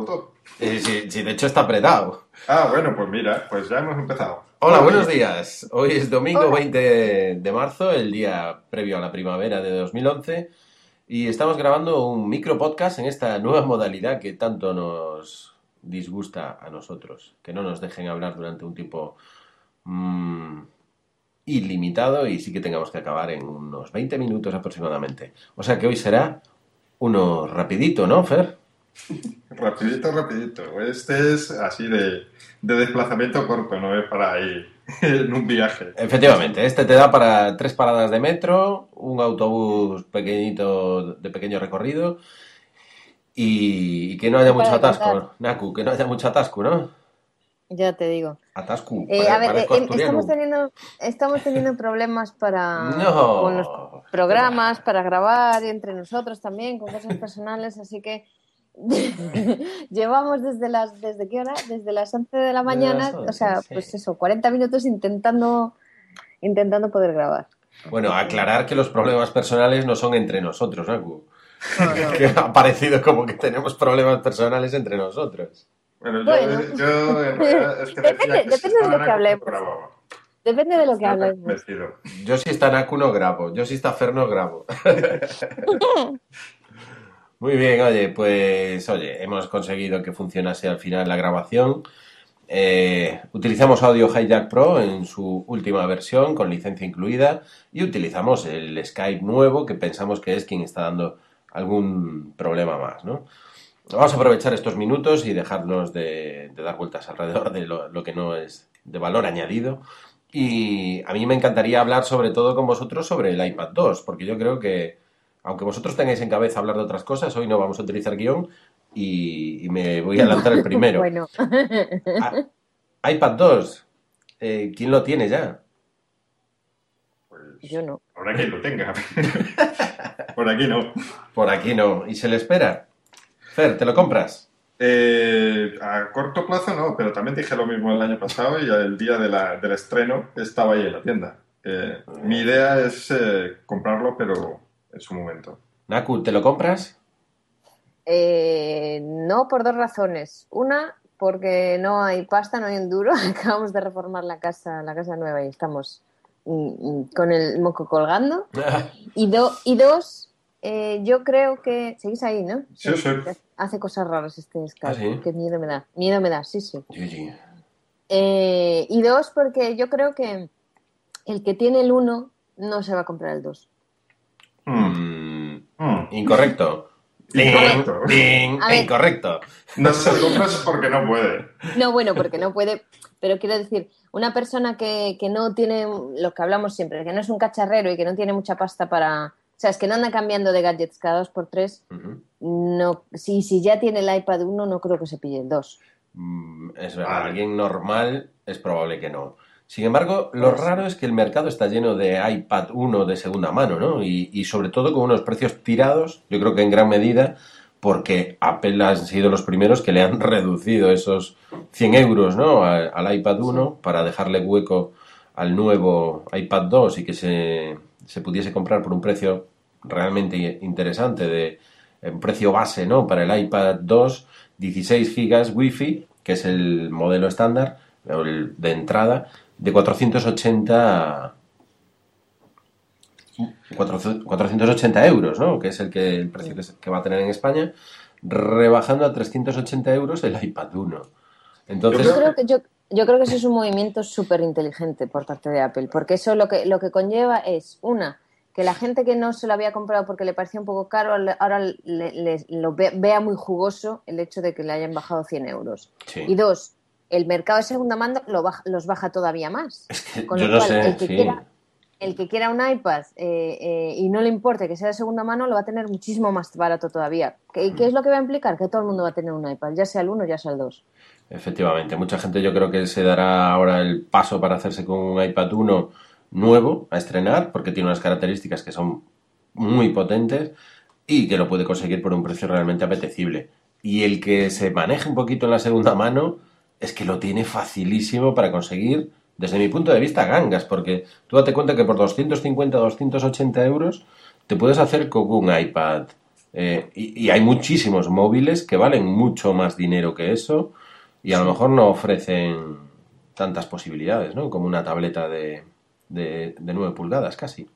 botón. Sí, sí, sí, de hecho está apretado. Ah, bueno, pues mira, pues ya hemos empezado. Hola, buenos días. Hoy es domingo 20 de marzo, el día previo a la primavera de 2011, y estamos grabando un micro podcast en esta nueva modalidad que tanto nos disgusta a nosotros, que no nos dejen hablar durante un tiempo mm, ilimitado y sí que tengamos que acabar en unos 20 minutos aproximadamente. O sea que hoy será uno rapidito, ¿no, Fer? Rapidito, rapidito. Este es así de, de desplazamiento corto, no es para ir en un viaje. Efectivamente, este te da para tres paradas de metro, un autobús pequeñito de pequeño recorrido y, y que no haya mucho atasco, contar. Naku, que no haya mucho atasco, ¿no? Ya te digo. Atasco. Eh, a ver, eh, em- estamos teniendo, estamos teniendo problemas para No. con los programas, para grabar entre nosotros también, con cosas personales, así que llevamos desde las, ¿desde qué hora? Desde las 11 de la mañana, o sea, 11, sí. pues eso, 40 minutos intentando, intentando poder grabar. Bueno, aclarar que los problemas personales no son entre nosotros. No, no. Que ha parecido como que tenemos problemas personales entre nosotros. Bueno, yo, Bueno. yo en realidad es que Depende- que depende de lo que hablemos. Depende de lo que hablemos. Yo si está Naku no grabo, yo si está Fer no grabo. Muy bien, oye, pues oye, hemos conseguido que funcionase al final la grabación. Eh, utilizamos Audio Hijack Pro en su última versión con licencia incluida y utilizamos el Skype nuevo que pensamos que es quien está dando algún problema más, ¿no? Vamos a aprovechar estos minutos y dejarnos de, de dar vueltas alrededor de lo, lo que no es de valor añadido. Y a mí me encantaría hablar sobre todo con vosotros sobre el iPad 2, porque yo creo que, aunque vosotros tengáis en cabeza hablar de otras cosas, hoy no vamos a utilizar guion y, y me voy a lanzar el primero. Bueno, Ah, iPad 2, eh, ¿quién lo tiene ya? Pues yo no. habrá quien lo tenga. Por aquí no. Por aquí no. ¿Y se le espera? Fer, ¿te lo compras? Eh, a corto plazo no, pero también dije lo mismo el año pasado y el día de la- del estreno estaba ahí en la tienda. Eh, mi idea es eh, comprarlo, pero en su momento. Naku, ¿te lo compras? Eh, no, por dos razones. Una, porque no hay pasta, no hay enduro. Acabamos de reformar la casa, la casa nueva y estamos mm, mm, con el moco colgando. Y, do- y dos, eh, yo creo que... ¿Seguís ahí, no? Sí, sí. Hace cosas raras este Skype. ¿Ah, sí? Qué miedo me da. Miedo me da, sí, sí. Eh, y dos, porque yo creo que el que tiene el uno no se va a comprar el dos. Mm, Mm, mm. incorrecto. Ding, Incorrecto. ding, incorrecto. No se lo compras porque no puede. No, bueno, porque no puede, pero quiero decir, una persona que, que no tiene lo que hablamos siempre, que no es un cacharrero y que no tiene mucha pasta para. O sea, es que no anda cambiando de gadgets cada dos por tres. No, si, si ya tiene el iPad 1, no creo que se pille el 2. Mm, Es verdad, Vale. alguien normal es probable que no. Sin embargo, lo Pues- raro es que el mercado está lleno de iPad 1 de segunda mano, ¿no? Y, y sobre todo con unos precios tirados, yo creo que en gran medida porque Apple han sido los primeros que le han reducido esos 100 euros, ¿no? Al, al iPad 1 para dejarle hueco al nuevo iPad 2 y que se, se pudiese comprar por un precio realmente interesante de un precio base, ¿no? Para el iPad 2, 16 gigas Wi-Fi, que es el modelo estándar, o el de entrada, de 480 400 480 euros, ¿no? Que es el que el precio que, va a tener en España, rebajando a 380 euros el iPad 1. Entonces, Yo creo que, yo, yo creo que eso es un movimiento súper inteligente por parte de Apple, porque eso lo que, lo que conlleva es, una, que la gente que no se lo había comprado porque le parecía un poco caro, le- ahora le- le- lo ve- vea muy jugoso el hecho de que le hayan bajado 100 euros. sí. Y dos, el mercado de segunda mano lo baja- los baja todavía más. Es que Con yo lo cual, sé, el que sí. quiera el que quiera un iPad eh, eh, y no le importe que sea de segunda mano, lo va a tener muchísimo más barato todavía. ¿Qué, ¿Y qué es lo que va a implicar? Que todo el mundo va a tener un iPad, ya sea el 1 ya sea el 2. Efectivamente, mucha gente yo creo que se dará ahora el paso para hacerse con un iPad 1 nuevo a estrenar, porque tiene unas características que son muy potentes y que lo puede conseguir por un precio realmente apetecible. Y el que se maneje un poquito en la segunda mano es que lo tiene facilísimo para conseguir, desde mi punto de vista, gangas, porque tú date cuenta que por 250 280 euros te puedes hacer con un iPad Eh, y, y hay muchísimos móviles que valen mucho más dinero que eso y a lo mejor no ofrecen tantas posibilidades, ¿no? Como una tableta de, de, de 9 pulgadas casi.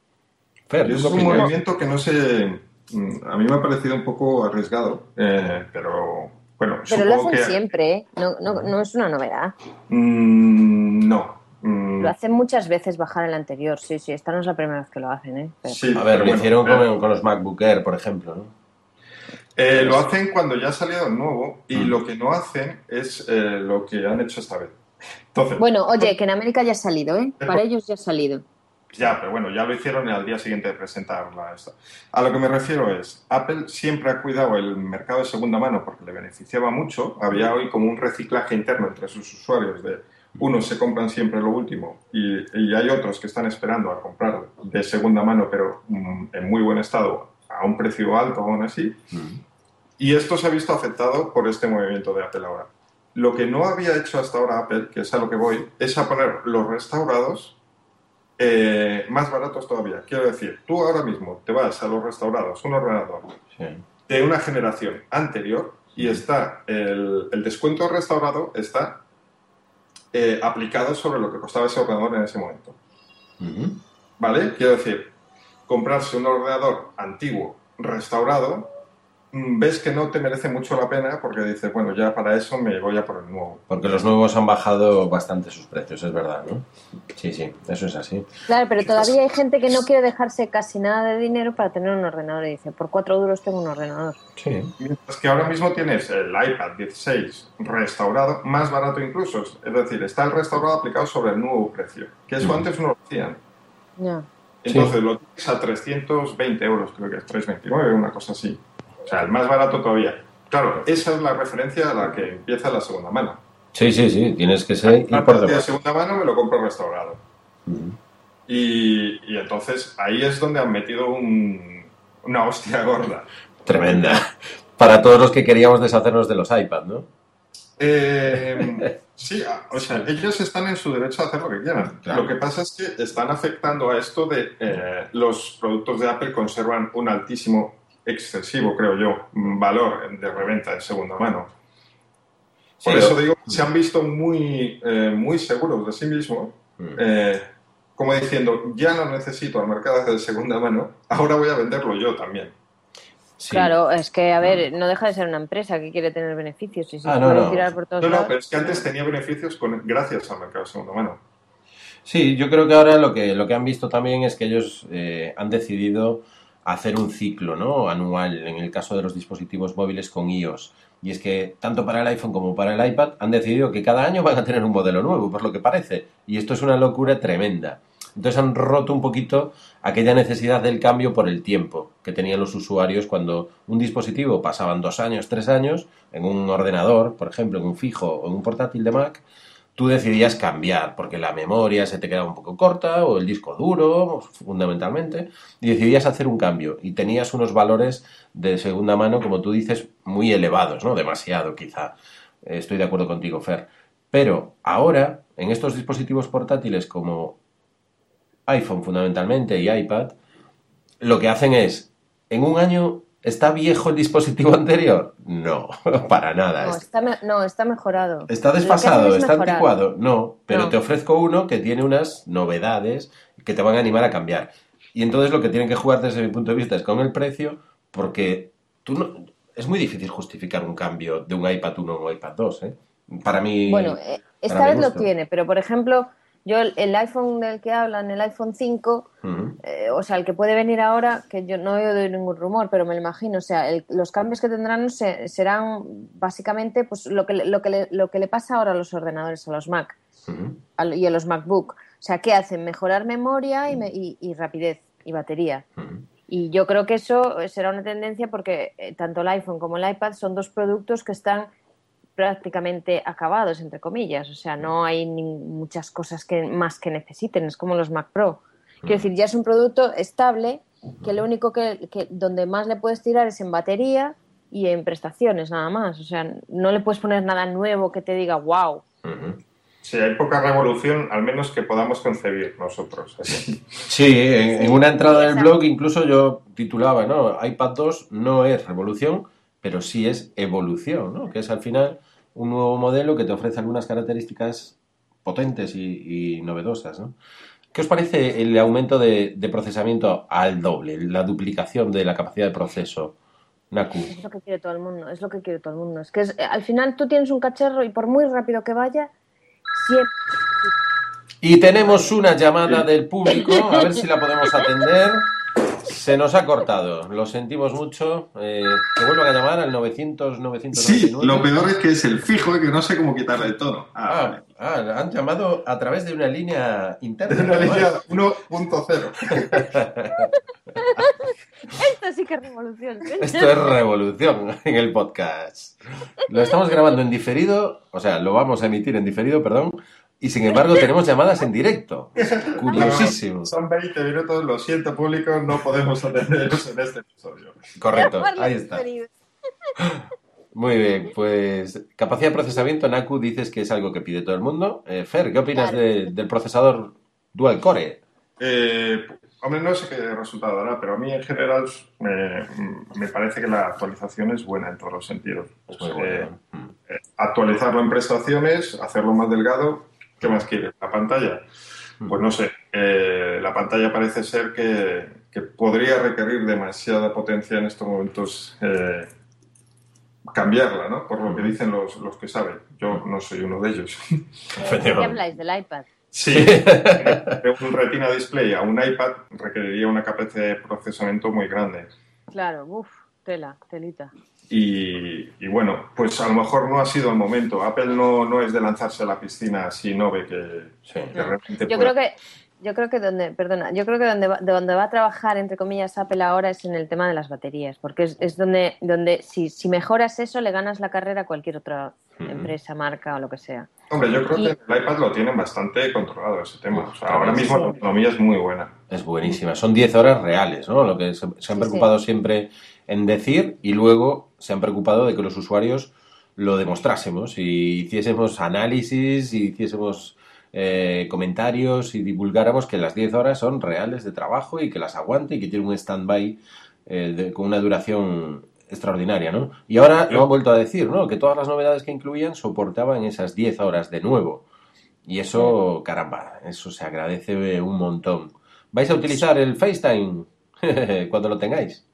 Fer, Y ¿tú eso qué es un movimiento que no sé. mm, A mí me ha parecido un poco arriesgado, eh, pero bueno, Pero lo hacen que. siempre, ¿eh? No, no, no es una novedad. Mm, no. Mm, Lo hacen muchas veces bajar el anterior, sí, sí. Esta no es la primera vez que lo hacen, ¿eh? Pero- sí, A ver, lo bueno, hicieron eh, con, con los MacBook Air, por ejemplo, ¿no? eh, lo hacen cuando ya ha salido el nuevo y Mm. lo que no hacen es eh, lo que han hecho esta vez. Entonces, Bueno, oye, que en América ya ha salido, ¿eh? Para ellos ya ha salido. Ya, pero bueno, ya lo hicieron al día siguiente de presentarla. Esta. A lo que me refiero es, Apple siempre ha cuidado el mercado de segunda mano porque le beneficiaba mucho. Había hoy como un reciclaje interno entre sus usuarios de unos se compran siempre lo último y, y hay otros que están esperando a comprar de segunda mano, pero mm, en muy buen estado, a un precio alto aún así. Y esto se ha visto afectado por este movimiento de Apple ahora. Lo que no había hecho hasta ahora Apple, que es a lo que voy, es a poner los restaurados eh, más baratos todavía. Quiero decir, tú ahora mismo te vas a los restaurados, un ordenador Sí. de una generación anterior y está el, el descuento restaurado está eh, aplicado sobre lo que costaba ese ordenador en ese momento. ¿Vale? Quiero decir, comprarse un ordenador antiguo restaurado, ves que no te merece mucho la pena porque dices, bueno, ya para eso me voy a por el nuevo. Porque los nuevos han bajado bastante sus precios, es verdad, ¿no? Sí, sí, eso es así. Claro, pero todavía hay gente que no quiere dejarse casi nada de dinero para tener un ordenador y dice, por cuatro duros tengo un ordenador. Sí. Mientras que ahora mismo tienes el iPad 16 restaurado, más barato incluso. Es decir, está el restaurado aplicado sobre el nuevo precio. Que eso antes no lo hacían. Ya. Entonces lo tienes a 320 euros, creo que es 329, una cosa así. O sea, el más barato todavía. Claro, esa es la referencia a la que empieza la segunda mano. Sí, sí, sí, tienes que ser La de segunda mano me lo compro restaurado. Y, y entonces ahí es donde han metido un- una hostia gorda. Tremenda. Para todos los que queríamos deshacernos de los iPad, ¿no? Eh, sí, a- o sea, ellos están en su derecho a hacer lo que quieran. Claro. Lo que pasa es que están afectando a esto de eh, los productos de Apple conservan un altísimo, excesivo, creo yo, valor de reventa en segunda mano. Por Sí, eso digo, se han visto muy, eh, muy seguros de sí mismos, Mm. eh, como diciendo, ya no necesito al mercado de segunda mano, ahora voy a venderlo yo también. Sí. Claro, es que, a ver, no deja de ser una empresa que quiere tener beneficios y se Ah, no, puede no. tirar por todos No, no, lados. pero es que antes tenía beneficios con, gracias al mercado de segunda mano. Sí, yo creo que ahora lo que, lo que han visto también es que ellos eh, han decidido hacer un ciclo ¿no? anual en el caso de los dispositivos móviles con iOS. Y es que tanto para el iPhone como para el iPad han decidido que cada año van a tener un modelo nuevo, por lo que parece. Y esto es una locura tremenda. Entonces han roto un poquito aquella necesidad del cambio por el tiempo que tenían los usuarios cuando un dispositivo pasaban dos años, tres años, en un ordenador, por ejemplo, en un fijo o en un portátil de Mac, tú decidías cambiar porque la memoria se te quedaba un poco corta o el disco duro, fundamentalmente, y decidías hacer un cambio y tenías unos valores de segunda mano, como tú dices, muy elevados, ¿no? Demasiado, quizá. Eh, Estoy de acuerdo contigo, Fer. Pero ahora, en estos dispositivos portátiles como iPhone fundamentalmente y iPad, lo que hacen es, en un año, ¿está viejo el dispositivo anterior? No, para nada. No, Es- está, me- no, está mejorado. ¿Está desfasado? es ¿Está anticuado? No, pero No. te ofrezco uno que tiene unas novedades que te van a animar a cambiar. Y entonces lo que tienen que jugar desde mi punto de vista es con el precio, porque tú no, es muy difícil justificar un cambio de un iPad 1 a un iPad 2. ¿eh? Para mí... Bueno, eh, esta vez lo tiene, pero por ejemplo, yo el, iPhone del que hablan, el iPhone 5, Ujú. eh, o sea, el que puede venir ahora, que yo no he oído ningún rumor, pero me lo imagino, o sea, el- los cambios que tendrán se- serán básicamente pues lo que, le- lo, que le, lo que le pasa ahora a los ordenadores, a los Mac a- y a los MacBook. O sea, ¿qué hacen? Mejorar memoria y, me- y- y rapidez y batería. Y yo creo que eso eh, será una tendencia porque eh, tanto el iPhone como el iPad son dos productos que están prácticamente acabados, entre comillas. O sea, no hay ni muchas cosas que, más que necesiten. Es como los Mac Pro. Quiero decir, ya es un producto estable que lo único que, que donde más le puedes tirar es en batería y en prestaciones, nada más. O sea, no le puedes poner nada nuevo que te diga wow. Ujú. Sí, hay poca revolución, al menos que podamos concebir nosotros. Así. Sí, en, en una entrada del blog incluso yo titulaba, ¿no? iPad 2 no es revolución, pero sí es evolución, ¿no? Que es al final un nuevo modelo que te ofrece algunas características potentes y, y novedosas, ¿no? ¿Qué os parece el aumento de, de procesamiento al doble, la duplicación de la capacidad de proceso? Naku. Es lo que quiere todo el mundo, es lo que quiere todo el mundo. Es que es- al final tú tienes un cacharro y por muy rápido que vaya, siempre... Y tenemos una llamada del público, a ver si la podemos atender. Se nos ha cortado, lo sentimos mucho. Eh, que vuelvan a llamar al 900 999. Sí, lo peor es que es el fijo, eh, que no sé cómo quitarle el tono. Ah, Ah, ah, han llamado a través de una línea interna. Es una línea 1.0. Esto sí que es revolución. Esto es revolución en el podcast. Lo estamos grabando en diferido, o sea, lo vamos a emitir en diferido, perdón, y sin embargo tenemos llamadas en directo. Curiosísimo. Son 20 minutos, lo siento público, no podemos atenderos en este episodio. Correcto, ahí está. Muy bien, pues capacidad de procesamiento, Naku dices que es algo que pide todo el mundo. Eh, Fer, ¿qué opinas Claro. de- del procesador dual core? Eh, hombre, no sé qué resultado dará, pero a mí en general me, me parece que la actualización es buena en todos los sentidos. Es muy bueno. Mm. eh, actualizarlo en prestaciones, hacerlo más delgado, ¿qué más quieres? ¿La pantalla? Pues no sé, eh, la pantalla parece ser que, que podría requerir demasiada potencia en estos momentos eh, cambiarla, ¿no? Por lo que dicen los, los que saben. Yo no soy uno de ellos. ¿De qué habláis? ¿Del iPad? Sí, de un Retina Display a un iPad requeriría una capacidad de procesamiento muy grande. Claro, uff, tela, telita. Y, y bueno, pues a lo mejor no ha sido el momento. Apple no, no es de lanzarse a la piscina si no ve que, Sí. que realmente Yo puede. creo que, yo creo que donde, perdona, yo creo que donde va, de donde va a trabajar, entre comillas, Apple ahora es en el tema de las baterías, porque es, es donde, donde si, si mejoras eso, le ganas la carrera a cualquier otra empresa, marca o lo que sea. Hombre, yo creo Y- que el iPad lo tienen bastante controlado ese tema. O sea, Claro, ahora mismo sí. la autonomía es muy buena. Es buenísima. Son 10 horas reales, ¿no? Lo que se, se han Sí, preocupado siempre en decir y luego se han preocupado de que los usuarios lo demostrásemos y hiciésemos análisis y hiciésemos eh, comentarios y divulgáramos que las 10 horas son reales de trabajo y que las aguante y que tiene un stand-by eh, con una duración extraordinaria, ¿no? Y ahora lo han vuelto a decir, ¿no? Que todas las novedades que incluían soportaban esas 10 horas de nuevo. Y eso, caramba, eso se agradece un montón. ¿Vais a utilizar el FaceTime cuando lo tengáis?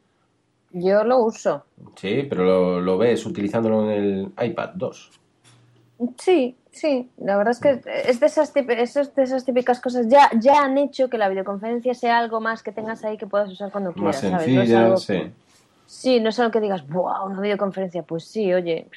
Yo lo uso. Sí, pero lo, lo ves utilizándolo en el iPad 2. Sí, sí. La verdad es que es de esas, es de esas típicas cosas. Ya, ya han hecho que la videoconferencia sea algo más que tengas ahí que puedas usar cuando Más quieras, ¿sabes? No es sencilla, algo- sí. Sí, no es algo que digas, ¡wow! Una videoconferencia. Pues sí, oye,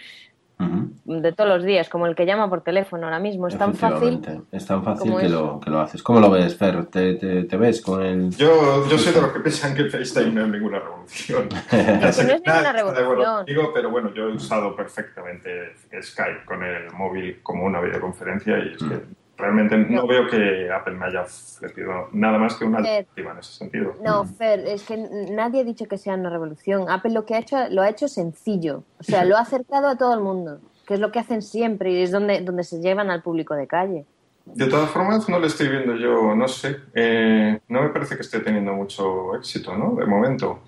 De todos los días, como el que llama por teléfono ahora mismo. Es tan fácil. Es tan fácil que lo, que lo haces. ¿Cómo lo ves, Fer? ¿Te, te, te ves con el...? Yo, yo soy de los que piensan que el FaceTime no es ninguna revolución. No es ninguna revolución. conmigo, pero bueno, yo he usado perfectamente Skype con el móvil como una videoconferencia y es que realmente no veo que Apple me haya ofrecido nada más que una Eh, alternativa en ese sentido. No, Fer, es que nadie ha dicho que sea una revolución. Apple lo que ha hecho, lo ha hecho sencillo. O sea, lo ha acercado a todo el mundo, que es lo que hacen siempre y es donde, donde se llevan al público de calle. De todas formas, no le estoy viendo yo, no sé, eh, no me parece que esté teniendo mucho éxito, ¿no? De momento.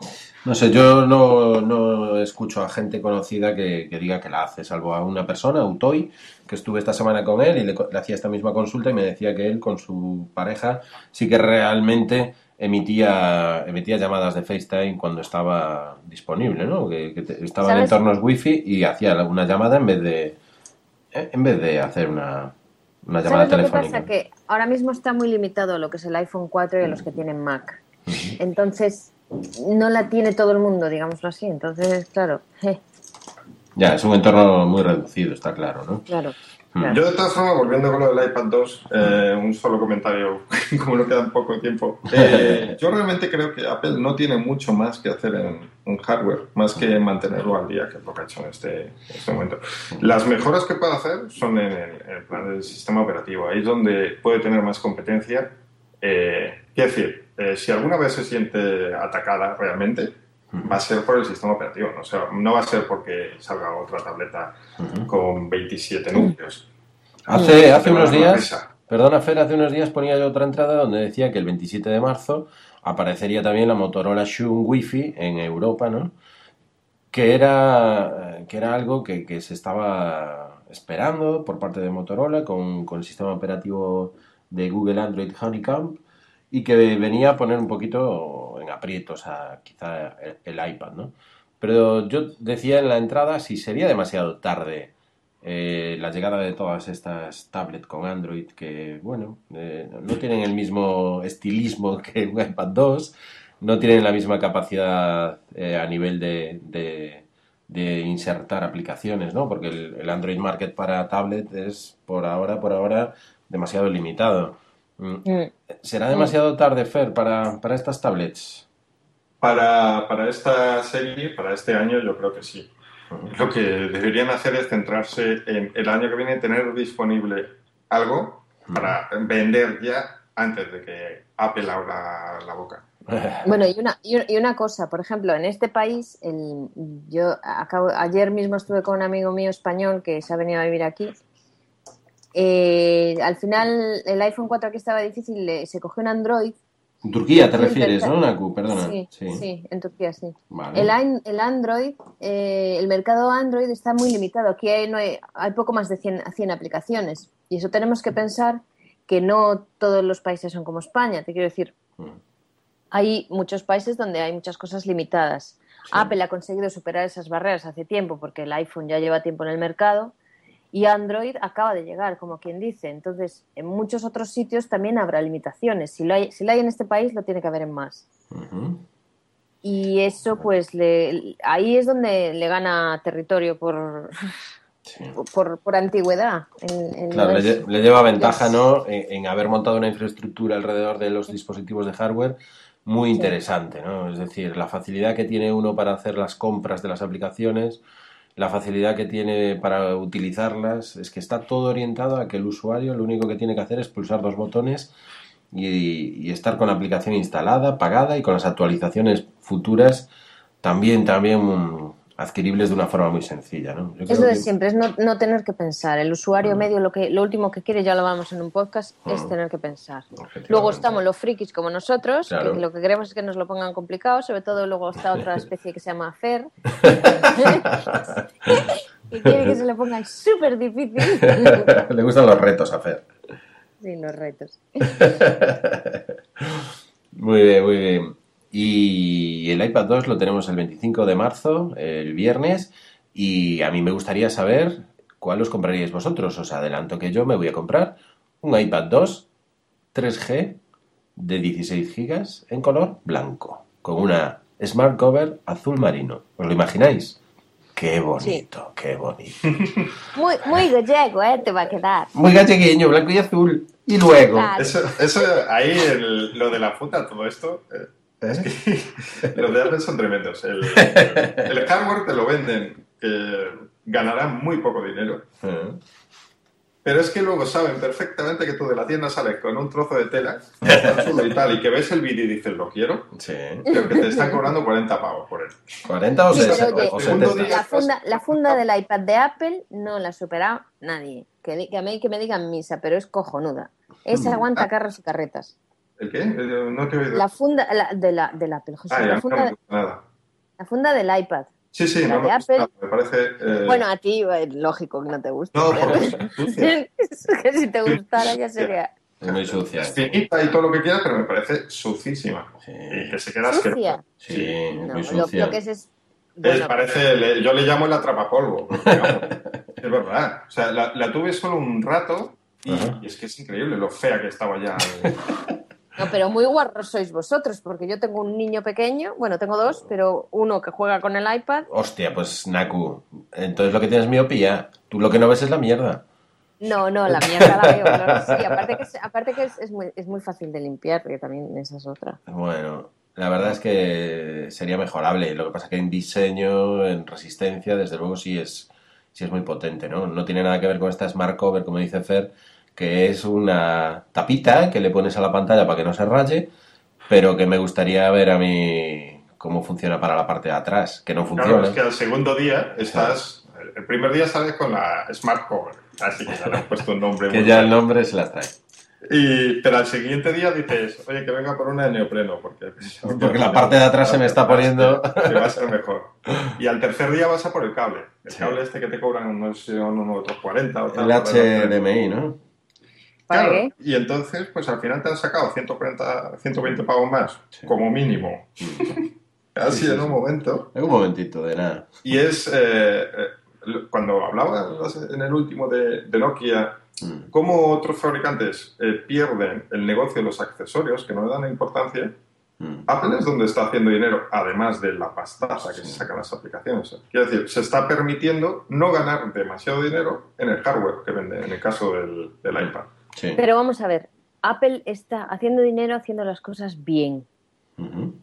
No sé, yo no, no escucho a gente conocida que, que diga que la hace, salvo a una persona, Utoy, que estuve esta semana con él y le, le hacía esta misma consulta y me decía que él con su pareja sí que realmente emitía, emitía llamadas de FaceTime cuando estaba disponible, ¿no? Que, que te- estaba en entornos wifi y hacía una llamada en vez de, en vez de hacer una, una llamada ¿Sabes lo que telefónica. pasa? Que ahora mismo está muy limitado lo que es el iPhone 4 y a los que tienen Mac. Entonces, no la tiene todo el mundo, digámoslo así. Entonces, claro, eh, Ya, es un entorno muy reducido, está claro, ¿no? claro. Mm. claro. Yo, de todas formas, volviendo con lo del iPad 2, eh, un solo comentario, como no queda poco tiempo. Eh, yo realmente creo que Apple no tiene mucho más que hacer en, en hardware, más que mantenerlo al día, que es lo que ha hecho en este, en este momento. Las mejoras que puede hacer son en el, en el plan del sistema operativo. Ahí es donde puede tener más competencia. Eh, quiero decir, eh, si alguna vez se siente atacada realmente, va a ser por el sistema operativo. ¿no? O sea, no va a ser porque salga otra tableta con 27 núcleos. Hace, hace unos días, perdona Fer, hace unos días ponía yo otra entrada donde decía que el 27 de marzo aparecería también la Motorola Xun Wi-Fi en Europa, ¿no? Que era, que era algo que, que se estaba esperando por parte de Motorola con, con el sistema operativo de Google Android Honeycomb y que venía a poner un poquito en aprietos a quizá el, iPad, ¿no? Pero yo decía en la entrada si sería demasiado tarde eh, la llegada de todas estas tablets con Android que, bueno, eh, no tienen el mismo estilismo que un iPad 2, no tienen la misma capacidad eh, a nivel de, de- de insertar aplicaciones, ¿no? Porque el, el Android Market para tablet es por ahora, por ahora, demasiado limitado. Mm, Mm. ¿Será demasiado tarde, Fer, para, para estas tablets? Para, para esta serie, para este año, yo creo que sí. Lo que deberían hacer es centrarse en el año que viene tener disponible algo para vender ya antes de que Apple abra la boca. Bueno, y una, y y una cosa, por ejemplo, en este país, el, yo acabo, ayer mismo estuve con un amigo mío español que se ha venido a vivir aquí. Eh, al final, el iPhone 4 aquí estaba difícil, le- se cogió un Android. En Turquía te refieres, ¿no, Naku? Perdona. Sí, sí, en Turquía sí. Vale. El, an- el Android, eh, el mercado Android está muy limitado. Aquí hay, no hay, hay poco más de 100, 100 aplicaciones. Y eso tenemos que pensar que no todos los países son como España. Te quiero decir, Mm. hay muchos países donde hay muchas cosas limitadas. Apple ha conseguido superar esas barreras hace tiempo porque el iPhone ya lleva tiempo en el mercado y Android acaba de llegar, como quien dice. Entonces, en muchos otros sitios también habrá limitaciones. Si lo hay, si lo hay en este país, lo tiene que haber en más. Y eso, pues, le, ahí es donde le gana territorio por, Sí. por, por antigüedad. En- en- Claro, le, le lleva ventaja, ¿no? En, en haber montado una infraestructura alrededor de los dispositivos de hardware muy interesante, ¿no? Es decir, la facilidad que tiene uno para hacer las compras de las aplicaciones, la facilidad que tiene para utilizarlas, es que está todo orientado a que el usuario lo único que tiene que hacer es pulsar dos botones y, y estar con la aplicación instalada, pagada y con las actualizaciones futuras. También, también adquiribles de una forma muy sencilla, ¿no? Yo Es lo de que- siempre, es no, no tener que pensar. El usuario Mm. medio lo que lo último que quiere, ya lo vamos en un podcast, es tener que pensar. Luego estamos los frikis como nosotros, Claro. que lo que queremos es que nos lo pongan complicado, sobre todo luego está otra especie que se llama Fer, que quiere que se le pongan súper difícil. Le gustan los retos hacer. Sí, los retos. Muy bien, muy bien. Y el iPad 2 lo tenemos el 25 de marzo, el viernes, y a mí me gustaría saber cuál os compraríais vosotros. Os adelanto que yo me voy a comprar un iPad 2 3G de 16 GB en color blanco, con una Smart Cover azul marino. ¿Os lo imagináis? Qué bonito, qué bonito. Muy, muy gallego, ¿eh? Te va a quedar. Muy gallegueño, blanco y azul. Y luego... Claro. Eso, eso ahí, el- lo de la funda, todo esto, eh, es que los de Apple son tremendos. El, el hardware te lo venden, que ganarán muy poco dinero. Eh, Pero es que luego saben perfectamente que tú de la tienda sales con un trozo de tela y tal, y que ves el vídeo y dices, lo quiero, Sí. pero que te están cobrando 40 pavos por él. 40 o, Sí, 60, oye, o segundo 70. día- La funda, la funda del iPad de Apple no la supera nadie. Que, a mí que me digan misa, pero es cojonuda. Esa Mm. aguanta carros y carretas. ¿El qué? Eh, No te he oído. La funda la, de la, del Apple, José, Ah, la, funda, nada. la del iPad. Sí, sí, La no de me gusta, Apple. me parece... eh, Bueno, a ti, eh, lógico que no te gusta. no, pero- porque es sucia. es que si te gustara ya sería. Es muy sucia. Es finita y todo lo que quieras, pero me parece sucísima. Sí, Y que se queda ¿Sucia? sí, es No, muy lo, sucia. lo que es es. Es, Bueno, parece, le- yo le llamo el atrapapolvo. es verdad. O sea, la, la tuve solo un rato y, y es que es increíble lo fea que estaba ya. no, pero muy guarros sois vosotros, porque yo tengo un niño pequeño, bueno, tengo dos, pero uno que juega con el iPad. Hostia, pues Naku, entonces lo que tienes es miopía. Tú lo que no ves es la mierda. No, no, la mierda la veo, claro sí. Aparte que, es, aparte que es, es muy, es muy fácil de limpiar, que también esa es otra. Bueno, la verdad es que sería mejorable. Lo que pasa que en diseño, en resistencia, desde luego sí es, sí es muy potente, ¿no? No tiene nada que ver con esta Smart Cover, como dice Fer, que es una tapita que le pones a la pantalla para que no se raye, pero que me gustaría ver a mí cómo funciona para la parte de atrás, que no Claro, funciona. es que al segundo día estás. el primer día sales con la Smart Cover, así que ya le han puesto un nombre. Que ya el nombre se la trae. Y, pero al siguiente día dices, oye, que venga por una de neopreno, porque, Porque la parte de atrás se me está poniendo. Que va a ser mejor. Y al tercer día vas a por el cable. El Sí. cable este que te cobran unos, unos otros 40 o tal. El. HDMI, ¿no? ¿Para Claro, qué? y entonces, pues al final te han sacado 140, 120 pavos más, Sí. como mínimo. Así Sí, sí, en un momento. Un momentito, de nada. Y es, eh, eh, cuando hablaba en el último de, de Nokia, Mm. cómo otros fabricantes eh, pierden el negocio de los accesorios, que no le dan importancia, Mm. Apple es donde está haciendo dinero, además de la pastaza que se sacan las aplicaciones. Quiero decir, se está permitiendo no ganar demasiado dinero en el hardware que vende, en el caso del, del iPad. Sí. Pero vamos a ver, Apple está haciendo dinero haciendo las cosas bien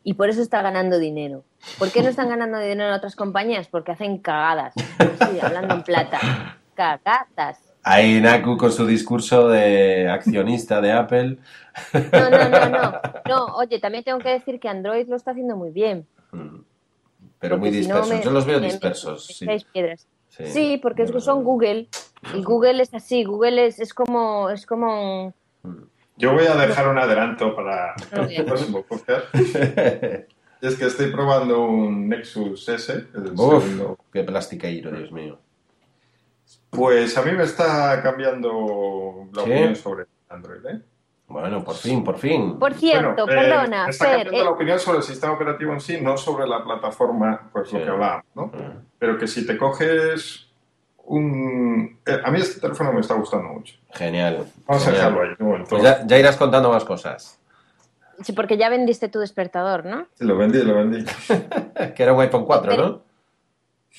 y por eso está ganando dinero. ¿Por qué no están ganando dinero en otras compañías? Porque hacen cagadas. Sí, hablando en plata. Cagadas. Ahí Naku con su discurso de accionista de Apple. No, no, no, no. No, oye, también tengo que decir que Android lo está haciendo muy bien. Mm. Pero muy si no dispersos. me- Yo los veo dispersos. Sí. piedras. Sí. Sí, porque son Google y Google es así. Google es, es como es como un- Yo voy a dejar un adelanto para el próximo podcast. Es que estoy probando un Nexus S, el Uf, segundo. qué plastiqueiro, Dios mío. Pues a mí me está cambiando la ¿Sí? opinión sobre Android. ¿eh? Bueno, por fin, por fin. Por cierto, Bueno, eh, perdona, me está Fer, cambiando eh, la opinión sobre el sistema operativo en sí, no sobre la plataforma, pues Sí. lo que hablábamos, ¿no? Mm. Pero que si te coges un... eh, a mí este teléfono me está gustando mucho. Genial. Vamos a genial. dejarlo ahí. Pues ya, ya irás contando más cosas. sí, porque ya vendiste tu despertador, ¿no? Sí, Lo vendí, lo vendí. Que era un iPhone 4, ¿no?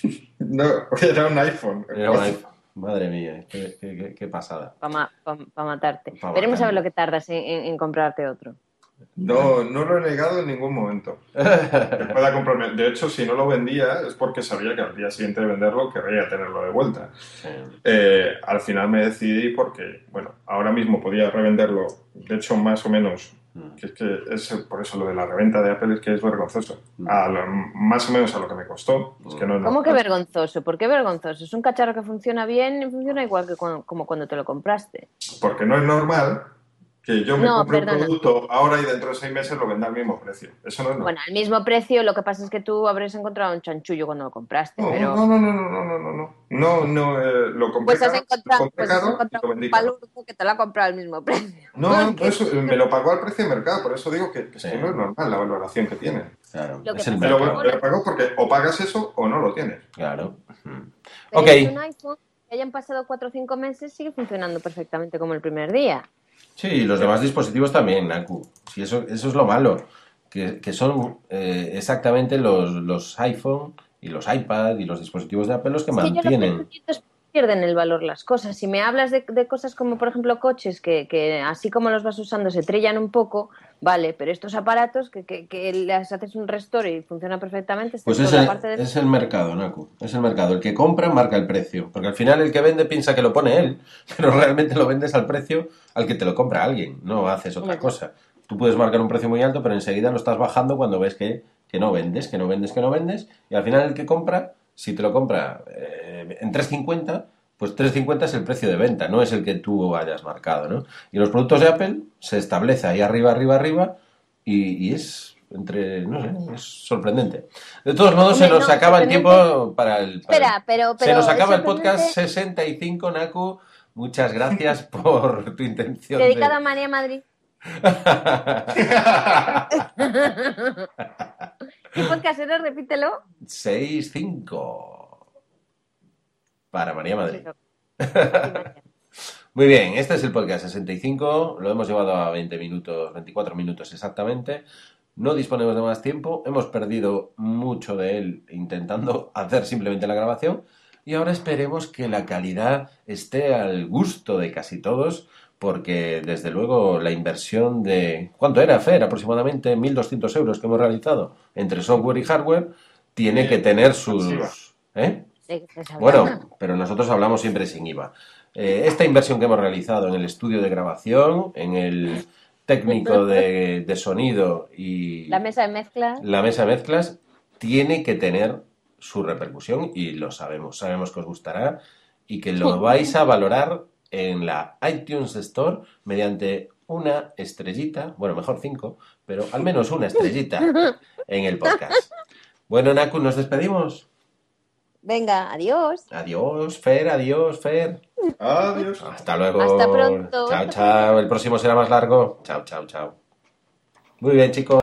No, era un iPhone. Era un iPhone. Madre mía, qué, qué- qué- qué pasada. Para matarte. Pa' Veremos a ver lo que tardas en, en- en comprarte otro. No, no lo he negado en ningún momento. Que pueda comprarme. De hecho, si no lo vendía es porque sabía que al día siguiente de venderlo querría tenerlo de vuelta. Sí. Eh, al final me decidí porque, bueno, ahora mismo podía revenderlo, de hecho, más o menos, Mm. que es que es por eso lo de la reventa de Apple es que es vergonzoso. Mm. A lo- más o menos a lo que me costó. Es que no, no- ¿Cómo que vergonzoso? ¿Por qué vergonzoso? Es un cacharro que funciona bien y funciona igual que cuando- como cuando te lo compraste. Porque no es normal que yo me no, un producto ahora y dentro de seis meses lo venda al mismo precio. Eso no es Bueno, al mismo precio, lo que pasa es que tú habrás encontrado un chanchullo cuando lo compraste. No, no, no, no, no, no, no, no. No, eh, lo compré Pues has encontrado, pues has encontrado un palurco que te lo ha comprado al mismo precio. No, eso eh, me lo pagó al precio de mercado, por eso digo que, que no es normal la valoración que tiene. Claro, lo que es el me, lo, pagó porque o pagas eso o no lo tienes. Claro. Pero ok. un iPhone que hayan pasado cuatro o cinco meses sigue funcionando perfectamente como el primer día. Sí, y los demás dispositivos también, Naku. Sí, eso, eso es lo malo. Que, que son eh, exactamente los, los iPhone y los iPad y los dispositivos de Apple los que yo lo que pierden el valor las cosas. Si me hablas de, de cosas como, por ejemplo, coches, que, que así como los vas usando se trillan un poco, vale, pero estos aparatos que, que, que les haces un restore y funciona perfectamente, Pues es el, parte de... es el mercado, Naku. Es el mercado. El que compra marca el precio. Porque al final el que vende piensa que lo pone él, pero realmente lo vendes al precio al que te lo compra alguien. No haces otra cosa. Tú puedes marcar un precio muy alto, pero enseguida lo estás bajando cuando ves que, que no vendes, que no vendes, que no vendes. Y al final el que compra, si te lo compra eh, en 3.50, pues 3.50 es el precio de venta, no es el que tú hayas marcado, ¿no? Y los productos de Apple se establece ahí arriba, arriba, arriba y, y es entre, no sé, es sorprendente. De todos modos, se nos no, acaba el tiempo para el... para Espera, pero, pero se nos acaba el podcast sorprendente, 65, Naku. Muchas gracias por tu intención Dedicado a. María Madrid. ¿Qué podcast era? Repítelo. 6-5 para María Madrid. Muy bien, este es el podcast 65, lo hemos llevado a 20 minutos, 24 minutos exactamente. No disponemos de más tiempo, hemos perdido mucho de él intentando hacer simplemente la grabación y ahora esperemos que la calidad esté al gusto de casi todos porque desde luego la inversión de... ¿Cuánto era, Fer? Aproximadamente 1.200 euros que hemos realizado entre software y hardware tiene que tener sus... ¿Eh? ¿De qué estás Bueno, pero nosotros hablamos siempre sin IVA. Eh, esta inversión que hemos realizado en el estudio de grabación, en el técnico de, de sonido y La mesa de mezcla. la mesa de mezclas, tiene que tener su repercusión y lo sabemos, sabemos que os gustará y que lo vais a valorar en la iTunes Store mediante una estrellita, bueno, mejor cinco, pero al menos una estrellita en el podcast. Bueno, Naku, nos despedimos. Venga, adiós. Adiós, Fer, adiós, Fer. Adiós. Hasta luego. Hasta pronto. Chao, chao. El próximo será más largo. Chao, chao, chao. Muy bien, chicos.